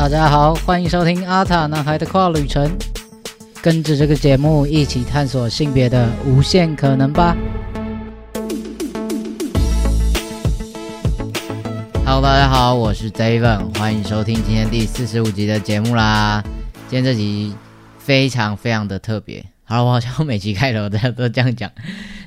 大家好，欢迎收听阿塔男孩的跨旅程，跟着这个节目一起探索性别的无限可能吧。Hello，大家好，我是 David，欢迎收听今天第四十五集的节目啦。今天这集非常非常的特别，好了，我好像每集开头都都这样讲。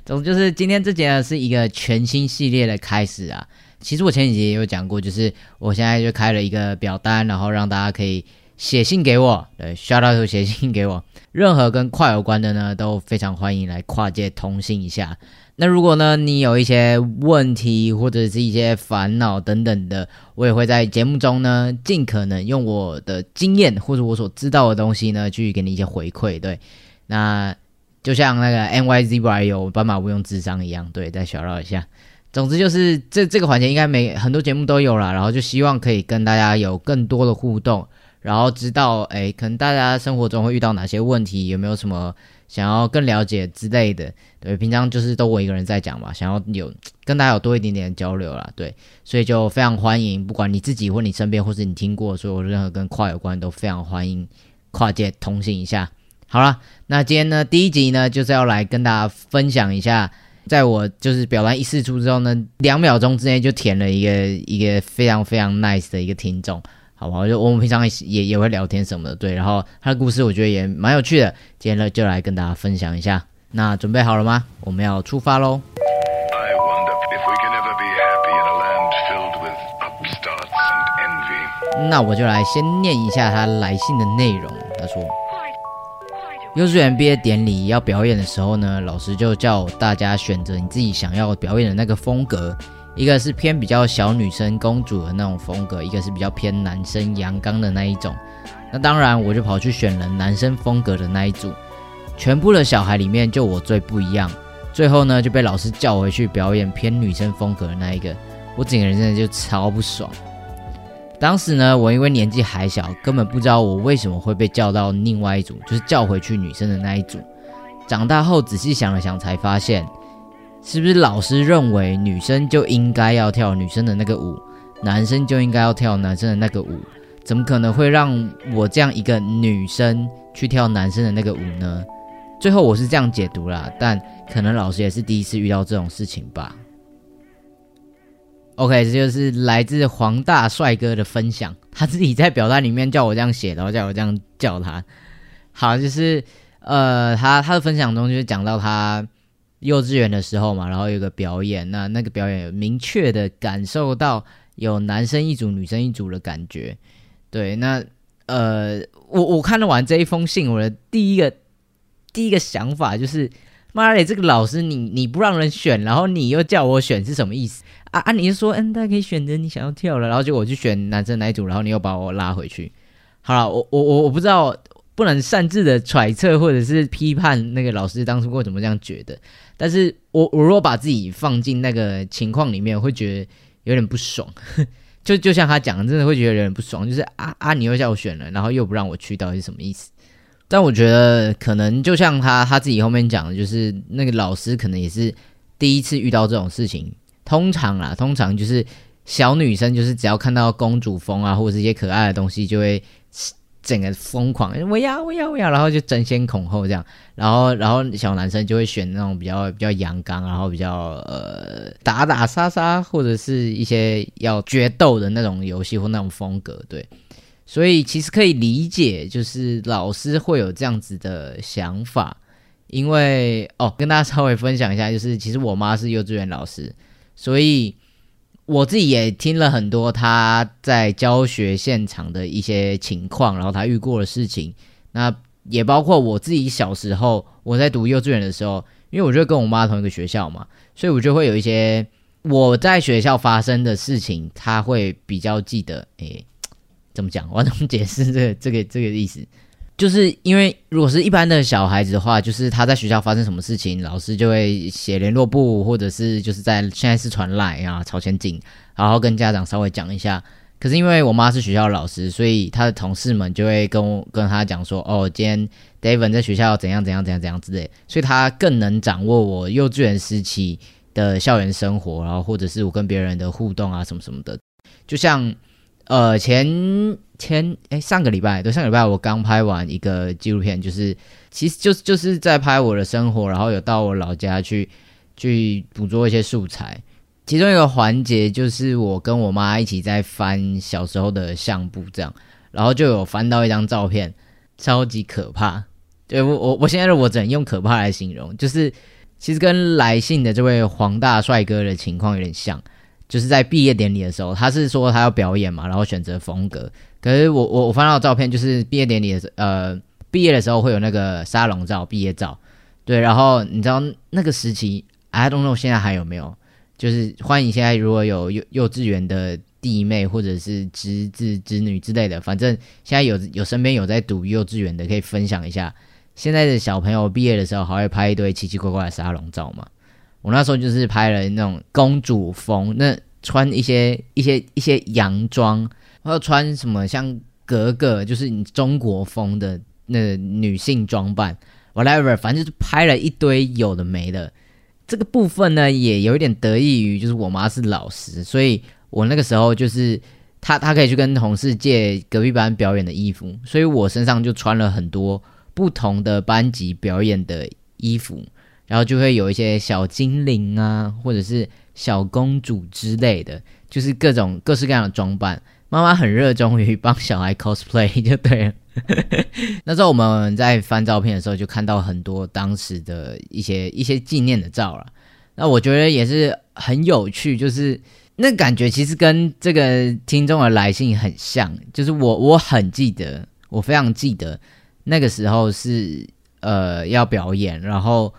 总就是今天这节呢是一个全新系列的开始啊。其实我前几集也有讲过，就是我现在就开了一个表单，然后让大家可以写信给我，对，shout out 写信给我，任何跟跨有关的呢，都非常欢迎来跨界通信一下。那如果呢你有一些问题或者是一些烦恼等等的，我也会在节目中呢尽可能用我的经验或者我所知道的东西呢去给你一些回馈。对，那就像那个 N Y Z Y 有斑马无用智商一样，对，再小绕一下。总之就是这这个环节应该每很多节目都有了，然后就希望可以跟大家有更多的互动，然后知道哎，可能大家生活中会遇到哪些问题，有没有什么想要更了解之类的。对，平常就是都我一个人在讲嘛，想要有跟大家有多一点点交流啦。对，所以就非常欢迎，不管你自己或你身边，或是你听过所有任何跟跨有关，都非常欢迎跨界通信一下。好了，那今天呢第一集呢就是要来跟大家分享一下。在我就是表达一试出之后呢，两秒钟之内就填了一个一个非常非常 nice 的一个听众，好不好？就我们平常也也会聊天什么的，对。然后他的故事我觉得也蛮有趣的，今天呢就来跟大家分享一下。那准备好了吗？我们要出发喽！那我就来先念一下他来信的内容。他说。幼稚园毕业典礼要表演的时候呢，老师就叫大家选择你自己想要表演的那个风格，一个是偏比较小女生公主的那种风格，一个是比较偏男生阳刚的那一种。那当然，我就跑去选了男生风格的那一组。全部的小孩里面，就我最不一样。最后呢，就被老师叫回去表演偏女生风格的那一个，我整个人真的就超不爽。当时呢，我因为年纪还小，根本不知道我为什么会被叫到另外一组，就是叫回去女生的那一组。长大后仔细想了想，才发现，是不是老师认为女生就应该要跳女生的那个舞，男生就应该要跳男生的那个舞？怎么可能会让我这样一个女生去跳男生的那个舞呢？最后我是这样解读啦，但可能老师也是第一次遇到这种事情吧。OK，这就是来自黄大帅哥的分享，他自己在表单里面叫我这样写，然后叫我这样叫他。好，就是呃，他他的分享中就是讲到他幼稚园的时候嘛，然后有个表演，那那个表演明确的感受到有男生一组、女生一组的感觉。对，那呃，我我看了完这一封信，我的第一个第一个想法就是，妈的，这个老师你你不让人选，然后你又叫我选，是什么意思？啊啊！你就说，嗯，大家可以选择你想要跳了，然后就我去选男生哪一组，然后你又把我拉回去。好了，我我我我不知道，不能擅自的揣测或者是批判那个老师当初为什么这样觉得。但是我我如果把自己放进那个情况里面，会觉得有点不爽。就就像他讲的，真的会觉得有点不爽，就是啊啊，你又叫我选了，然后又不让我去，到底是什么意思？但我觉得可能就像他他自己后面讲的，就是那个老师可能也是第一次遇到这种事情。通常啦，通常就是小女生，就是只要看到公主风啊，或者是一些可爱的东西，就会整个疯狂，我要我要我要，然后就争先恐后这样。然后然后小男生就会选那种比较比较阳刚，然后比较呃打打杀杀，或者是一些要决斗的那种游戏或那种风格。对，所以其实可以理解，就是老师会有这样子的想法，因为哦，跟大家稍微分享一下，就是其实我妈是幼稚园老师。所以我自己也听了很多她在教学现场的一些情况，然后她遇过的事情，那也包括我自己小时候我在读幼稚园的时候，因为我就跟我妈同一个学校嘛，所以我就会有一些我在学校发生的事情，他会比较记得。诶，怎么讲？我怎么解释这个这个这个意思？就是因为如果是一般的小孩子的话，就是他在学校发生什么事情，老师就会写联络簿，或者是就是在现在是传来啊朝前进，然后跟家长稍微讲一下。可是因为我妈是学校老师，所以他的同事们就会跟我跟他讲说，哦，今天 David 在学校怎样怎样怎样怎样之类，所以他更能掌握我幼稚园时期的校园生活，然后或者是我跟别人的互动啊什么什么的，就像。呃，前前哎，上个礼拜对，上个礼拜我刚拍完一个纪录片，就是其实就是就是在拍我的生活，然后有到我老家去去捕捉一些素材。其中一个环节就是我跟我妈一起在翻小时候的相簿，这样，然后就有翻到一张照片，超级可怕。对我我我现在的我只能用可怕来形容，就是其实跟来信的这位黄大帅哥的情况有点像。就是在毕业典礼的时候，他是说他要表演嘛，然后选择风格。可是我我我翻到照片，就是毕业典礼的呃，毕业的时候会有那个沙龙照、毕业照，对。然后你知道那个时期，I don't know 现在还有没有？就是欢迎现在如果有幼幼稚园的弟妹或者是侄子侄女之类的，反正现在有有身边有在读幼稚园的，可以分享一下现在的小朋友毕业的时候还会拍一堆奇奇怪怪的沙龙照吗？我那时候就是拍了那种公主风，那穿一些一些一些洋装，还有穿什么像格格，就是你中国风的那女性装扮，whatever，反正就是拍了一堆有的没的。这个部分呢，也有一点得益于就是我妈是老师，所以我那个时候就是她她可以去跟同事借隔壁班表演的衣服，所以我身上就穿了很多不同的班级表演的衣服。然后就会有一些小精灵啊，或者是小公主之类的，就是各种各式各样的装扮。妈妈很热衷于帮小孩 cosplay，就对了。那时候我们在翻照片的时候，就看到很多当时的一些一些纪念的照了。那我觉得也是很有趣，就是那感觉其实跟这个听众的来信很像。就是我我很记得，我非常记得那个时候是呃要表演，然后。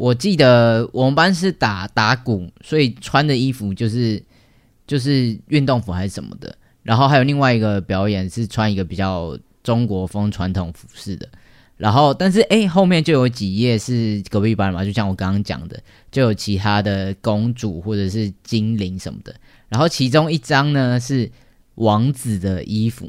我记得我们班是打打鼓，所以穿的衣服就是就是运动服还是什么的。然后还有另外一个表演是穿一个比较中国风传统服饰的。然后但是哎，后面就有几页是隔壁班嘛，就像我刚刚讲的，就有其他的公主或者是精灵什么的。然后其中一张呢是王子的衣服，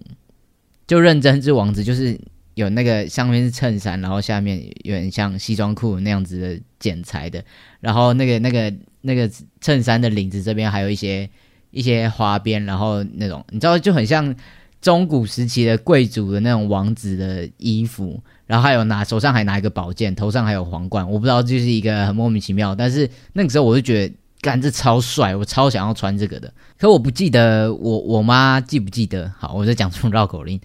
就认真是王子，就是。有那个上面是衬衫，然后下面有点像西装裤那样子的剪裁的，然后那个那个那个衬衫的领子这边还有一些一些花边，然后那种你知道就很像中古时期的贵族的那种王子的衣服，然后还有拿手上还拿一个宝剑，头上还有皇冠，我不知道就是一个很莫名其妙，但是那个时候我就觉得干这超帅，我超想要穿这个的，可我不记得我我妈记不记得，好，我在讲出绕口令。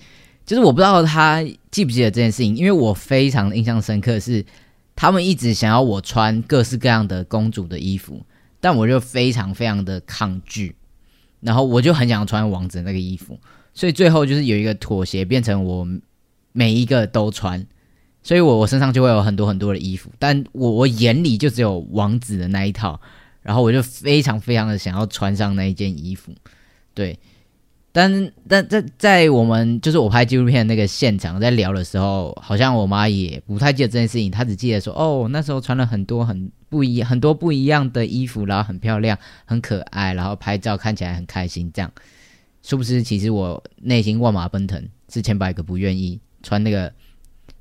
就是我不知道他记不记得这件事情，因为我非常印象深刻，是他们一直想要我穿各式各样的公主的衣服，但我就非常非常的抗拒，然后我就很想穿王子那个衣服，所以最后就是有一个妥协，变成我每一个都穿，所以我我身上就会有很多很多的衣服，但我我眼里就只有王子的那一套，然后我就非常非常的想要穿上那一件衣服，对。但但在在我们就是我拍纪录片那个现场在聊的时候，好像我妈也不太记得这件事情，她只记得说哦，那时候穿了很多很不一很多不一样的衣服，然后很漂亮很可爱，然后拍照看起来很开心，这样是不是？其实我内心万马奔腾，是千百个不愿意穿那个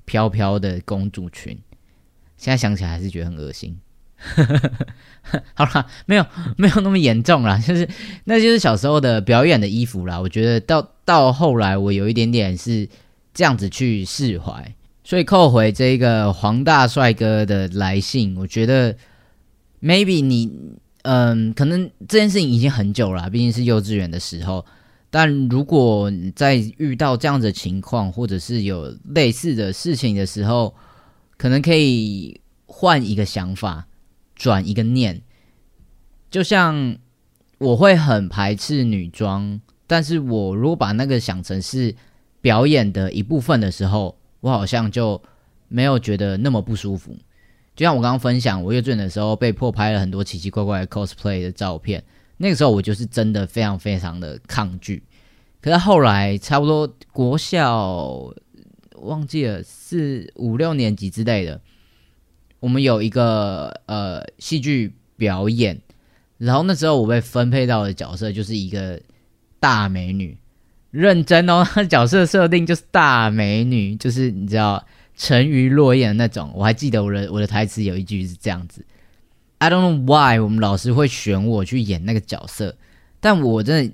飘飘的公主裙，现在想起来还是觉得很恶心。好了，没有 没有那么严重啦，就是那就是小时候的表演的衣服啦。我觉得到到后来，我有一点点是这样子去释怀，所以扣回这个黄大帅哥的来信，我觉得 maybe 你嗯，可能这件事情已经很久了，毕竟是幼稚园的时候。但如果在遇到这样的情况，或者是有类似的事情的时候，可能可以换一个想法。转一个念，就像我会很排斥女装，但是我如果把那个想成是表演的一部分的时候，我好像就没有觉得那么不舒服。就像我刚刚分享，我幼稚园的时候被迫拍了很多奇奇怪怪的 cosplay 的照片，那个时候我就是真的非常非常的抗拒。可是后来差不多国小忘记了四五六年级之类的。我们有一个呃戏剧表演，然后那时候我被分配到的角色就是一个大美女，认真哦，角色设定就是大美女，就是你知道沉鱼落雁的那种。我还记得我的我的台词有一句是这样子：I don't know why 我们老师会选我去演那个角色，但我真的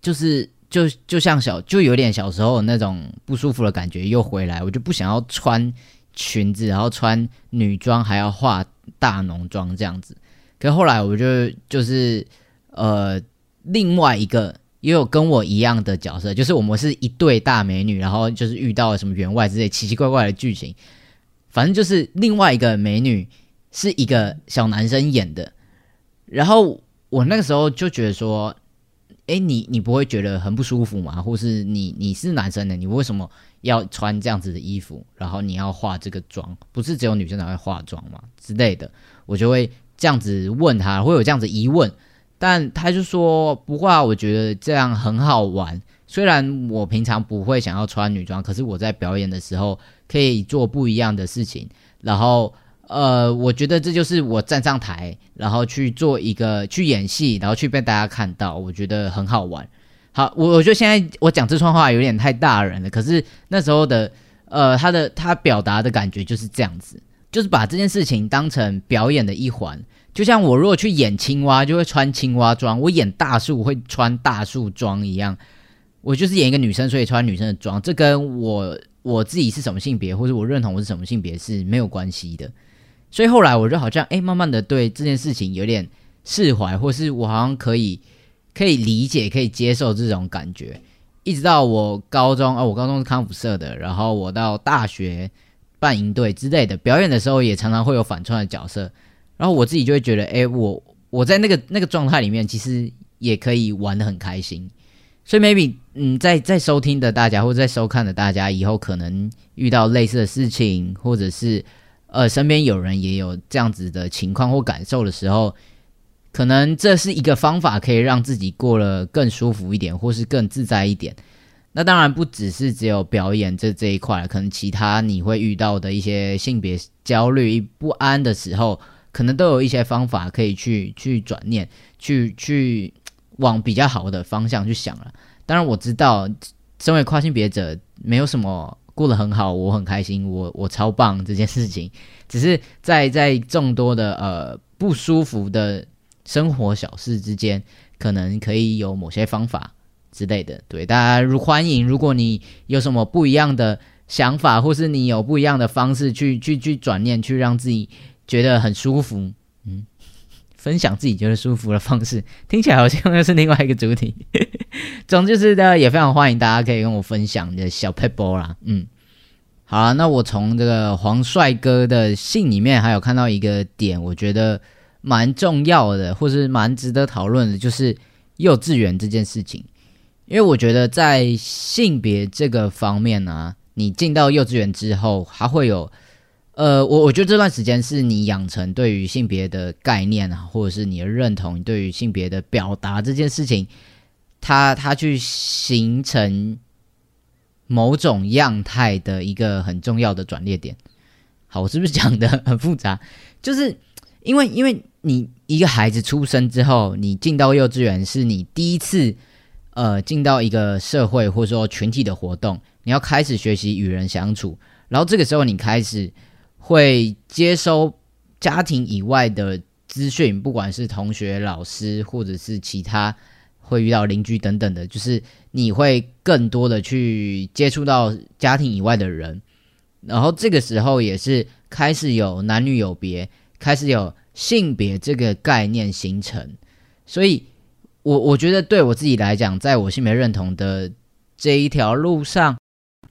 就是就就像小就有点小时候那种不舒服的感觉又回来，我就不想要穿裙子，然后穿女装还要化大浓妆这样子。可后来我就就是呃另外一个也有跟我一样的角色，就是我们是一对大美女，然后就是遇到了什么员外之类奇奇怪怪的剧情，反正就是另外一个美女是一个小男生演的，然后我那个时候就觉得说。哎，你你不会觉得很不舒服吗？或是你你是男生的，你为什么要穿这样子的衣服？然后你要化这个妆，不是只有女生才会化妆吗？之类的，我就会这样子问他，会有这样子疑问。但他就说不会啊，我觉得这样很好玩。虽然我平常不会想要穿女装，可是我在表演的时候可以做不一样的事情，然后。呃，我觉得这就是我站上台，然后去做一个去演戏，然后去被大家看到，我觉得很好玩。好，我我觉得现在我讲这串话有点太大人了，可是那时候的呃，他的他表达的感觉就是这样子，就是把这件事情当成表演的一环。就像我如果去演青蛙，就会穿青蛙装；我演大树会穿大树装一样。我就是演一个女生，所以穿女生的装，这跟我我自己是什么性别，或者我认同我是什么性别是没有关系的。所以后来我就好像哎，慢慢的对这件事情有点释怀，或是我好像可以可以理解、可以接受这种感觉。一直到我高中哦，我高中是康复社的，然后我到大学办营队之类的表演的时候，也常常会有反串的角色。然后我自己就会觉得，哎，我我在那个那个状态里面，其实也可以玩的很开心。所以 maybe 嗯，在在收听的大家或者在收看的大家，以后可能遇到类似的事情，或者是。呃，身边有人也有这样子的情况或感受的时候，可能这是一个方法，可以让自己过得更舒服一点，或是更自在一点。那当然不只是只有表演这这一块，可能其他你会遇到的一些性别焦虑不安的时候，可能都有一些方法可以去去转念，去去往比较好的方向去想了。当然我知道，身为跨性别者，没有什么。过得很好，我很开心，我我超棒这件事情，只是在在众多的呃不舒服的生活小事之间，可能可以有某些方法之类的。对大家如欢迎，如果你有什么不一样的想法，或是你有不一样的方式去去去转念，去让自己觉得很舒服，嗯。分享自己觉得舒服的方式，听起来好像又是另外一个主体。总之是的，也非常欢迎大家可以跟我分享你的小 pebble 啦。嗯，好，那我从这个黄帅哥的信里面还有看到一个点，我觉得蛮重要的，或是蛮值得讨论的，就是幼稚园这件事情。因为我觉得在性别这个方面呢，你进到幼稚园之后，还会有。呃，我我觉得这段时间是你养成对于性别的概念啊，或者是你的认同，对于性别的表达这件事情，它它去形成某种样态的一个很重要的转捩点。好，我是不是讲的很复杂？就是因为因为你一个孩子出生之后，你进到幼稚园是你第一次呃进到一个社会或者说群体的活动，你要开始学习与人相处，然后这个时候你开始。会接收家庭以外的资讯，不管是同学、老师，或者是其他会遇到邻居等等的，就是你会更多的去接触到家庭以外的人，然后这个时候也是开始有男女有别，开始有性别这个概念形成，所以我我觉得对我自己来讲，在我性别认同的这一条路上。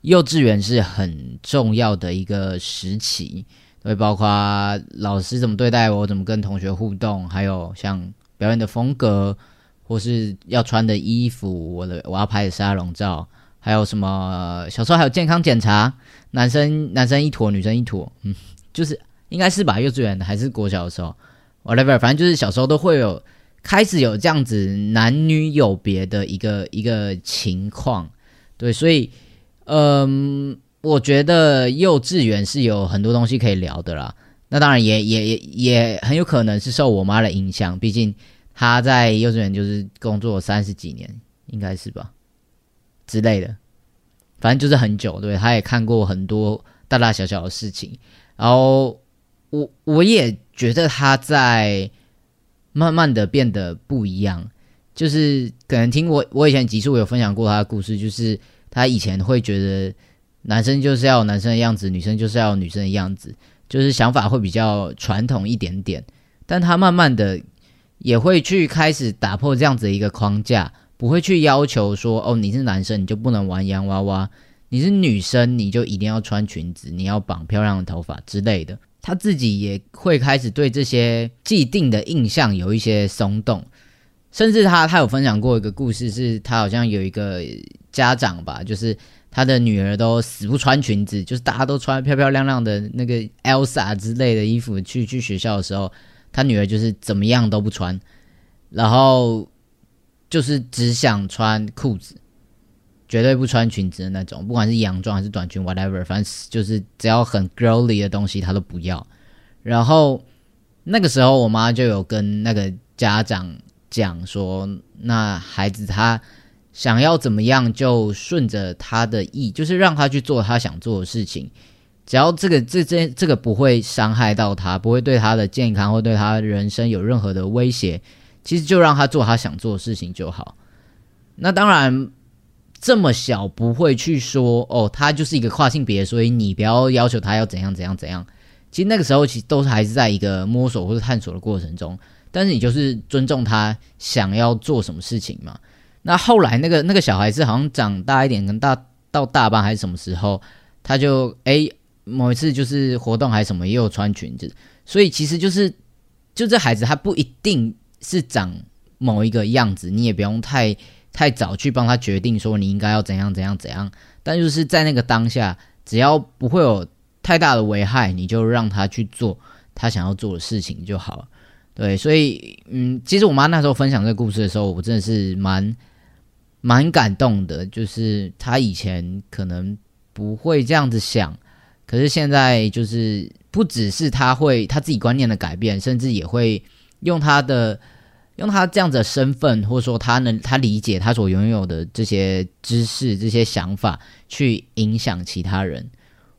幼稚园是很重要的一个时期，会包括老师怎么对待我，怎么跟同学互动，还有像表演的风格，或是要穿的衣服，我的我要拍的沙龙照，还有什么小时候还有健康检查，男生男生一坨，女生一坨，嗯，就是应该是吧？幼稚园还是国小的时候，whatever，反正就是小时候都会有开始有这样子男女有别的一个一个情况，对，所以。嗯，我觉得幼稚园是有很多东西可以聊的啦。那当然也也也也很有可能是受我妈的影响，毕竟她在幼稚园就是工作三十几年，应该是吧之类的。反正就是很久，对，她也看过很多大大小小的事情。然后我我也觉得他在慢慢的变得不一样。就是可能听我我以前集数有分享过他的故事，就是他以前会觉得男生就是要有男生的样子，女生就是要有女生的样子，就是想法会比较传统一点点。但他慢慢的也会去开始打破这样子的一个框架，不会去要求说哦你是男生你就不能玩洋娃娃，你是女生你就一定要穿裙子，你要绑漂亮的头发之类的。他自己也会开始对这些既定的印象有一些松动，甚至他他有分享过一个故事，是他好像有一个家长吧，就是他的女儿都死不穿裙子，就是大家都穿漂漂亮亮的那个 Elsa 之类的衣服去去学校的时候，他女儿就是怎么样都不穿，然后就是只想穿裤子。绝对不穿裙子的那种，不管是洋装还是短裙，whatever，反正就是只要很 girly 的东西，他都不要。然后那个时候，我妈就有跟那个家长讲说，那孩子他想要怎么样，就顺着他的意，就是让他去做他想做的事情。只要这个这这这个不会伤害到他，不会对他的健康或对他人生有任何的威胁，其实就让他做他想做的事情就好。那当然。这么小不会去说哦，他就是一个跨性别，所以你不要要求他要怎样怎样怎样。其实那个时候其实都是还是在一个摸索或者探索的过程中，但是你就是尊重他想要做什么事情嘛。那后来那个那个小孩子好像长大一点，跟大到大班还是什么时候，他就哎某一次就是活动还是什么，也有穿裙子。所以其实就是就这孩子他不一定是长某一个样子，你也不用太。太早去帮他决定说你应该要怎样怎样怎样，但就是在那个当下，只要不会有太大的危害，你就让他去做他想要做的事情就好了。对，所以嗯，其实我妈那时候分享这个故事的时候，我真的是蛮蛮感动的。就是她以前可能不会这样子想，可是现在就是不只是他会他自己观念的改变，甚至也会用他的。用他这样子的身份，或者说他能他理解他所拥有的这些知识、这些想法，去影响其他人。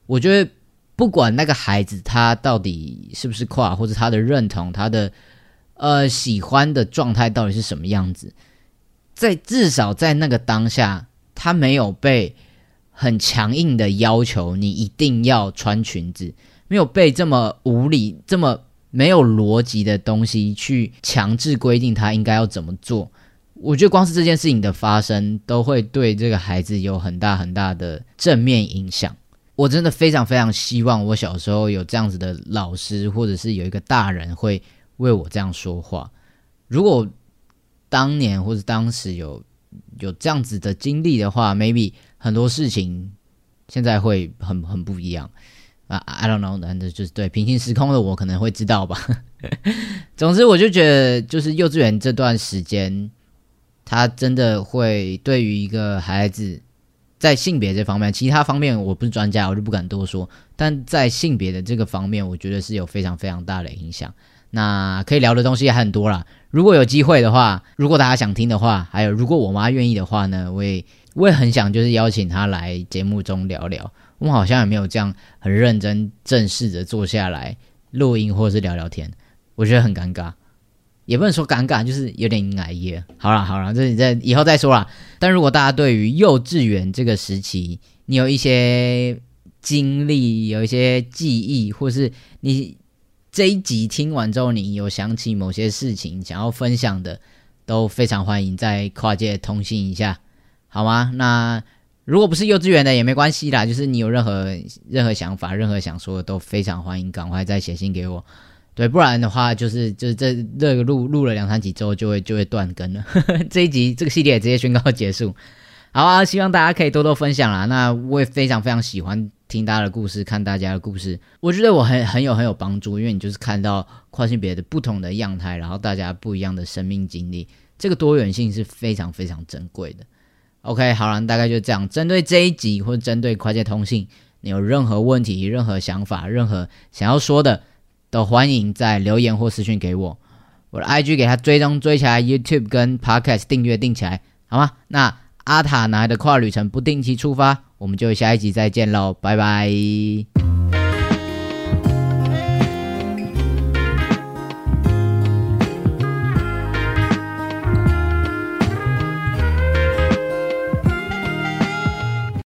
我觉得，不管那个孩子他到底是不是跨，或者他的认同、他的呃喜欢的状态到底是什么样子，在至少在那个当下，他没有被很强硬的要求你一定要穿裙子，没有被这么无理这么。没有逻辑的东西去强制规定他应该要怎么做，我觉得光是这件事情的发生都会对这个孩子有很大很大的正面影响。我真的非常非常希望我小时候有这样子的老师，或者是有一个大人会为我这样说话。如果当年或者当时有有这样子的经历的话，maybe 很多事情现在会很很不一样。啊，I don't know，难的就是对平行时空的我可能会知道吧。总之，我就觉得，就是幼稚园这段时间，他真的会对于一个孩子在性别这方面，其他方面我不是专家，我就不敢多说。但在性别的这个方面，我觉得是有非常非常大的影响。那可以聊的东西也很多啦。如果有机会的话，如果大家想听的话，还有如果我妈愿意的话呢，我也我也很想就是邀请她来节目中聊聊。我们好像也没有这样很认真、正式的坐下来录音或者是聊聊天，我觉得很尴尬，也不能说尴尬，就是有点阴霾耶。好了好了，这你在以后再说啦。但如果大家对于幼稚园这个时期，你有一些经历、有一些记忆，或是你这一集听完之后，你有想起某些事情想要分享的，都非常欢迎在跨界通信一下，好吗？那。如果不是幼稚园的也没关系啦，就是你有任何任何想法、任何想说的，都非常欢迎，赶快再写信给我。对，不然的话，就是就是这这个录录了两三集之后，就会就会断更了。这一集这个系列直接宣告结束。好啊，希望大家可以多多分享啦。那我也非常非常喜欢听大家的故事，看大家的故事，我觉得我很很有很有帮助，因为你就是看到跨性别的不同的样态，然后大家不一样的生命经历，这个多元性是非常非常珍贵的。OK，好了，大概就这样。针对这一集或针对跨界通信，你有任何问题、任何想法、任何想要说的，都欢迎在留言或私讯给我。我的 IG 给他追踪追起来，YouTube 跟 Podcast 订阅订起来，好吗？那阿塔拿的跨旅程不定期出发，我们就下一集再见喽，拜拜。